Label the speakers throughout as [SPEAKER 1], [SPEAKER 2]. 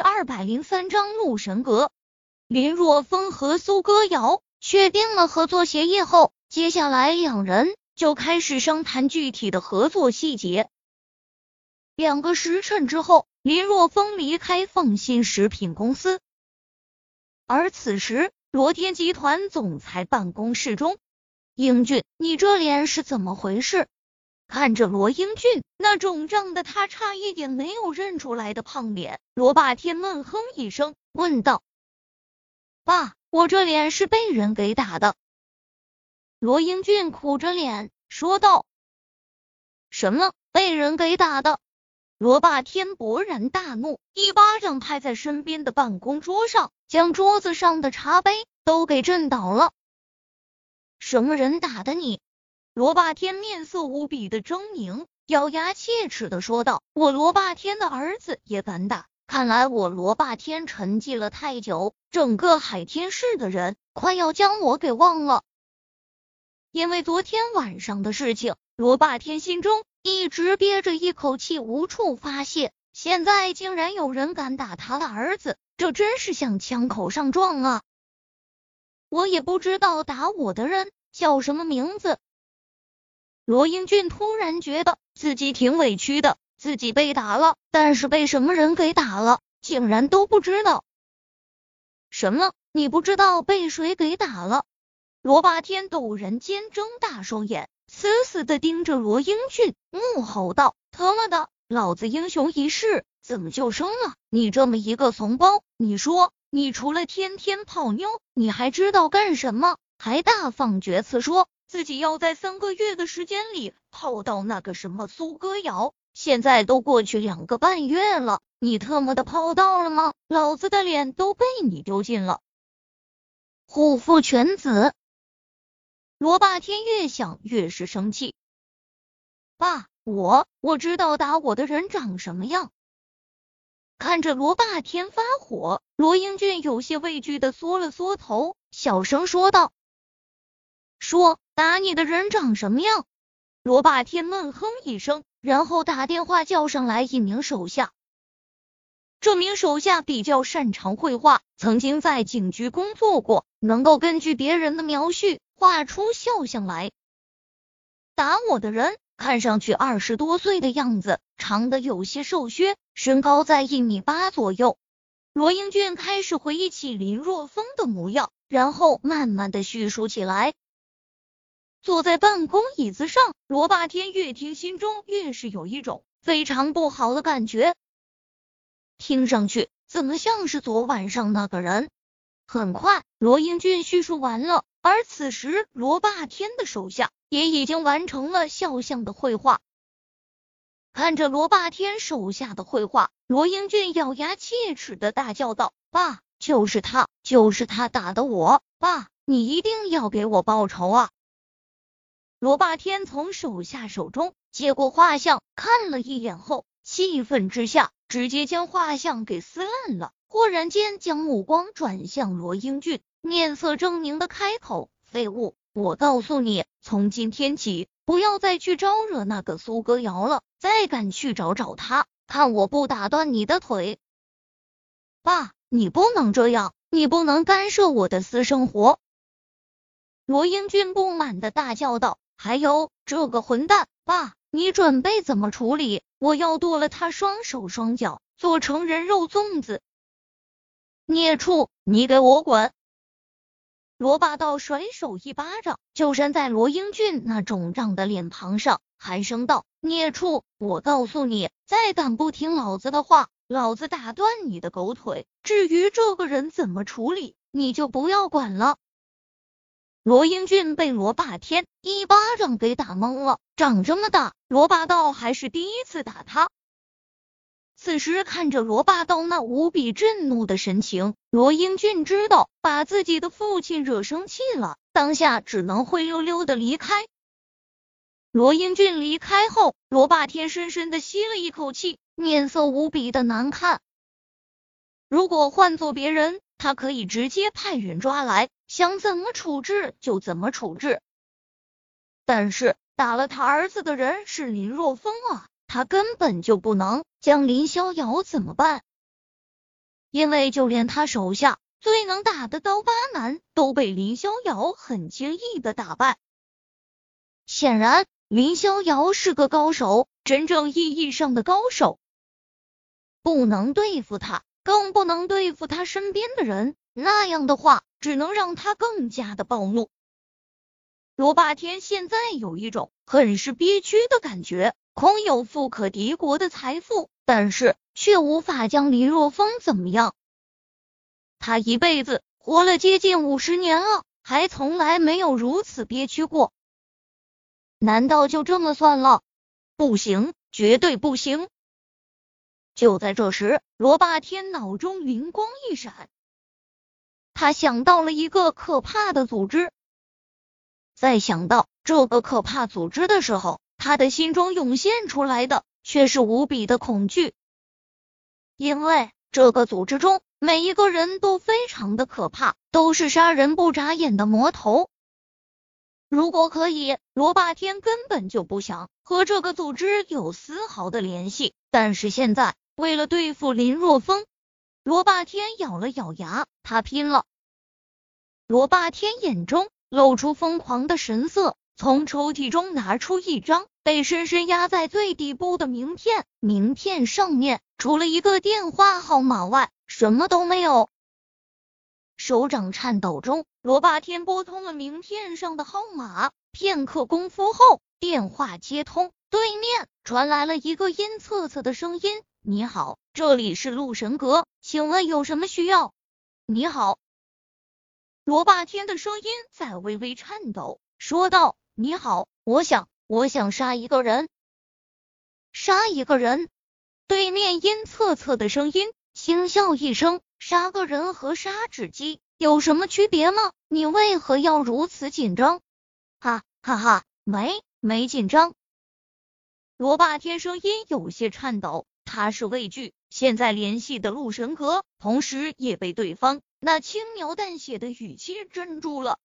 [SPEAKER 1] 二百零三章陆神阁。林若风和苏歌瑶确定了合作协议后，接下来两人就开始商谈具体的合作细节。两个时辰之后，林若风离开放心食品公司，而此时罗天集团总裁办公室中，英俊，你这脸是怎么回事？看着罗英俊那肿胀的他差一点没有认出来的胖脸，罗霸天闷哼一声，问道：“爸，我这脸是被人给打的。”罗英俊苦着脸说道：“什么被人给打的？”罗霸天勃然大怒，一巴掌拍在身边的办公桌上，将桌子上的茶杯都给震倒了。“什么人打的你？”罗霸天面色无比的狰狞，咬牙切齿的说道：“我罗霸天的儿子也敢打？看来我罗霸天沉寂了太久，整个海天市的人快要将我给忘了。因为昨天晚上的事情，罗霸天心中一直憋着一口气，无处发泄。现在竟然有人敢打他的儿子，这真是向枪口上撞啊！我也不知道打我的人叫什么名字。”罗英俊突然觉得自己挺委屈的，自己被打了，但是被什么人给打了，竟然都不知道。什么？你不知道被谁给打了？罗霸天陡然间睁大双眼，死死的盯着罗英俊，怒吼道：“他妈的，老子英雄一世，怎么就生了你这么一个怂包？你说，你除了天天泡妞，你还知道干什么？还大放厥词说。”自己要在三个月的时间里泡到那个什么苏歌瑶，现在都过去两个半月了，你特么的泡到了吗？老子的脸都被你丢尽了！虎父犬子，罗霸天越想越是生气。爸，我我知道打我的人长什么样。看着罗霸天发火，罗英俊有些畏惧的缩了缩头，小声说道：“说。”打你的人长什么样？罗霸天闷哼一声，然后打电话叫上来一名手下。这名手下比较擅长绘画，曾经在警局工作过，能够根据别人的描述画出肖像来。打我的人看上去二十多岁的样子，长得有些瘦削，身高在一米八左右。罗英俊开始回忆起林若风的模样，然后慢慢的叙述起来。坐在办公椅子上，罗霸天越听心中越是有一种非常不好的感觉，听上去怎么像是昨晚上那个人？很快，罗英俊叙述完了，而此时罗霸天的手下也已经完成了肖像的绘画。看着罗霸天手下的绘画，罗英俊咬牙切齿的大叫道：“爸，就是他，就是他打的我！爸，你一定要给我报仇啊！”罗霸天从手下手中接过画像，看了一眼后，气愤之下，直接将画像给撕烂了。忽然间，将目光转向罗英俊，面色狰狞的开口：“废物！我告诉你，从今天起，不要再去招惹那个苏歌瑶了。再敢去找找他，看我不打断你的腿！”爸，你不能这样，你不能干涉我的私生活！罗英俊不满的大叫道。还有这个混蛋，爸，你准备怎么处理？我要剁了他双手双脚，做成人肉粽子！孽畜，你给我滚！罗霸道甩手一巴掌就扇在罗英俊那肿胀的脸庞上，寒声道：“孽畜，我告诉你，再敢不听老子的话，老子打断你的狗腿！至于这个人怎么处理，你就不要管了。”罗英俊被罗霸天一巴掌给打懵了，长这么大，罗霸道还是第一次打他。此时看着罗霸道那无比震怒的神情，罗英俊知道把自己的父亲惹生气了，当下只能灰溜溜的离开。罗英俊离开后，罗霸天深深的吸了一口气，面色无比的难看。如果换做别人，他可以直接派人抓来。想怎么处置就怎么处置，但是打了他儿子的人是林若风啊，他根本就不能将林逍遥怎么办？因为就连他手下最能打的刀疤男都被林逍遥很轻易的打败。显然，林逍遥是个高手，真正意义上的高手。不能对付他，更不能对付他身边的人，那样的话，只能让他更加的暴怒。罗霸天现在有一种很是憋屈的感觉，空有富可敌国的财富，但是却无法将林若风怎么样。他一辈子活了接近五十年了，还从来没有如此憋屈过。难道就这么算了？不行，绝对不行！就在这时，罗霸天脑中灵光一闪，他想到了一个可怕的组织。在想到这个可怕组织的时候，他的心中涌现出来的却是无比的恐惧，因为这个组织中每一个人都非常的可怕，都是杀人不眨眼的魔头。如果可以，罗霸天根本就不想和这个组织有丝毫的联系。但是现在，为了对付林若风，罗霸天咬了咬牙，他拼了。罗霸天眼中。露出疯狂的神色，从抽屉中拿出一张被深深压在最底部的名片，名片上面除了一个电话号码外，什么都没有。手掌颤抖中，罗霸天拨通了名片上的号码。片刻功夫后，电话接通，对面传来了一个阴恻恻的声音：“你好，这里是鹿神阁，请问有什么需要？”你好。罗霸天的声音在微微颤抖，说道：“你好，我想，我想杀一个人，杀一个人。”对面阴恻恻的声音轻笑一声：“杀个人和杀纸鸡有什么区别吗？你为何要如此紧张？”哈哈哈，没没紧张。罗霸天声音有些颤抖，他是畏惧现在联系的陆神阁，同时也被对方。那轻描淡写的语气镇住了。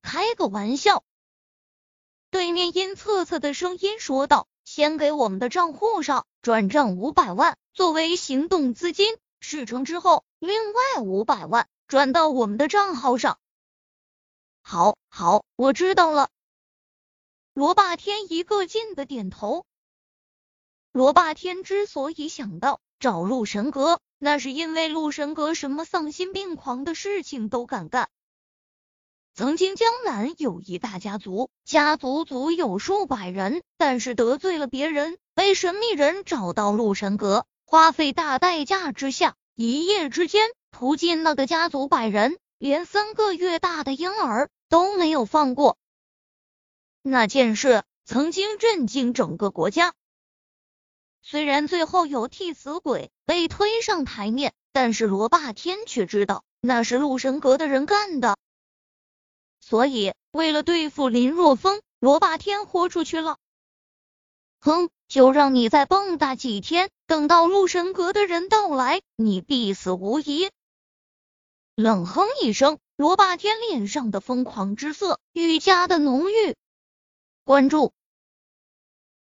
[SPEAKER 1] 开个玩笑。对面阴恻恻的声音说道：“先给我们的账户上转账五百万，作为行动资金。事成之后，另外五百万转到我们的账号上。”好，好，我知道了。罗霸天一个劲的点头。罗霸天之所以想到找陆神阁。那是因为陆神阁什么丧心病狂的事情都敢干。曾经江南有一大家族，家族足有数百人，但是得罪了别人，被神秘人找到陆神阁，花费大代价之下，一夜之间屠尽那个家族百人，连三个月大的婴儿都没有放过。那件事曾经震惊整个国家。虽然最后有替死鬼被推上台面，但是罗霸天却知道那是陆神阁的人干的。所以，为了对付林若风，罗霸天豁出去了。哼，就让你再蹦跶几天，等到陆神阁的人到来，你必死无疑。冷哼一声，罗霸天脸上的疯狂之色愈加的浓郁。关注。